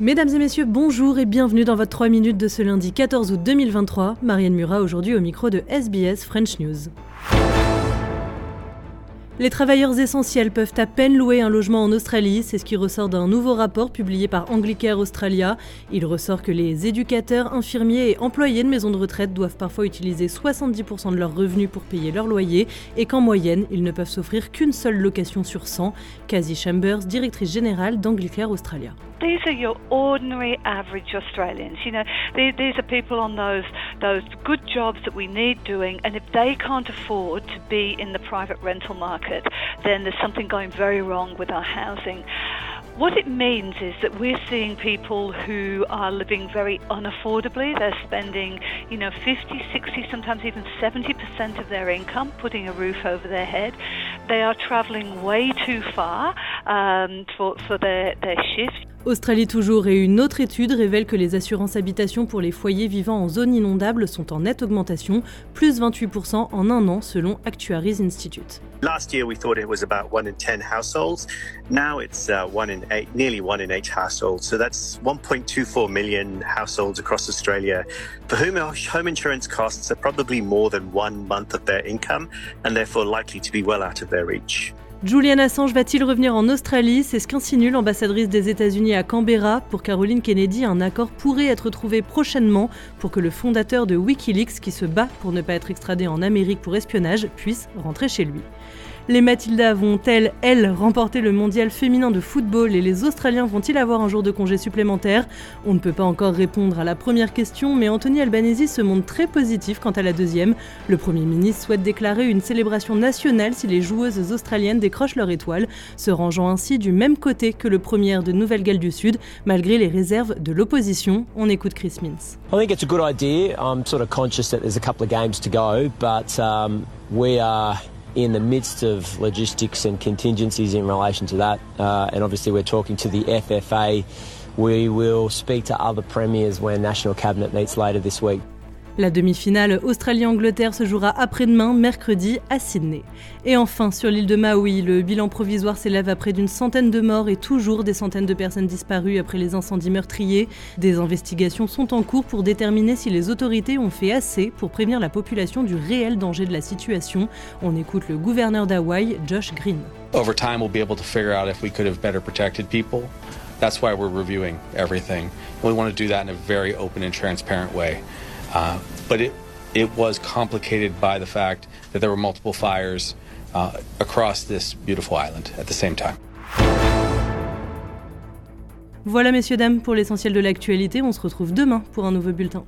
Mesdames et messieurs, bonjour et bienvenue dans votre 3 minutes de ce lundi 14 août 2023. Marianne Murat aujourd'hui au micro de SBS French News. Les travailleurs essentiels peuvent à peine louer un logement en Australie, c'est ce qui ressort d'un nouveau rapport publié par Anglicare Australia. Il ressort que les éducateurs, infirmiers et employés de maisons de retraite doivent parfois utiliser 70% de leurs revenus pour payer leur loyer et qu'en moyenne, ils ne peuvent s'offrir qu'une seule location sur 100. Casey Chambers, directrice générale d'Anglicare Australia. These are your ordinary, average Australians. You know, these are people on those those good jobs that we need doing, and if they can't afford to be in the private rental market, then there's something going very wrong with our housing. What it means is that we're seeing people who are living very unaffordably. They're spending, you know, 50, 60, sometimes even 70% of their income putting a roof over their head. They are traveling way too far um, for, for their, their shift. Australie toujours et une autre étude révèle que les assurances habitation pour les foyers vivant en zone inondable sont en nette augmentation, plus 28% en un an selon Actuaries Institute. Last year we thought it was about 1 in 10 households. Now it's uh, 1 in 8, nearly 1 in 8 households. So that's 1.24 million households across Australia for whom home insurance costs are probably more than one month of their income and therefore likely to be well out of their reach. Julian Assange va-t-il revenir en Australie? C'est ce qu'insinue l'ambassadrice des États-Unis à Canberra. Pour Caroline Kennedy, un accord pourrait être trouvé prochainement pour que le fondateur de Wikileaks, qui se bat pour ne pas être extradé en Amérique pour espionnage, puisse rentrer chez lui. Les Matildas vont-elles, elles, remporter le mondial féminin de football et les Australiens vont-ils avoir un jour de congé supplémentaire? On ne peut pas encore répondre à la première question, mais Anthony Albanese se montre très positif quant à la deuxième. Le Premier ministre souhaite déclarer une célébration nationale si les joueuses australiennes décrochent leur étoile, se rangeant ainsi du même côté que le premier de Nouvelle-Galles du Sud, malgré les réserves de l'opposition. On écoute Chris Mintz. I think it's a good idea. I'm sort of conscious that there's a couple of games to go, but um, we are in the midst of logistics and contingencies in relation to that. Uh, and obviously, we're talking to the FFA. We will speak to other premiers when National Cabinet meets later this week. La demi-finale Australie-Angleterre se jouera après-demain, mercredi, à Sydney. Et enfin, sur l'île de Maui, le bilan provisoire s'élève à près d'une centaine de morts et toujours des centaines de personnes disparues après les incendies meurtriers. Des investigations sont en cours pour déterminer si les autorités ont fait assez pour prévenir la population du réel danger de la situation. On écoute le gouverneur d'Hawaï, Josh Green. Over time, we'll be able to figure out if we could have better protected people. That's why we're reviewing everything. We want to do that in a very open and transparent way. Uh, but it, it was complicated by the fact that there were multiple fires uh, across this beautiful island at the same time. Voilà messieurs dames pour l'essentiel de l'actualité, on se retrouve demain pour un nouveau bulletin.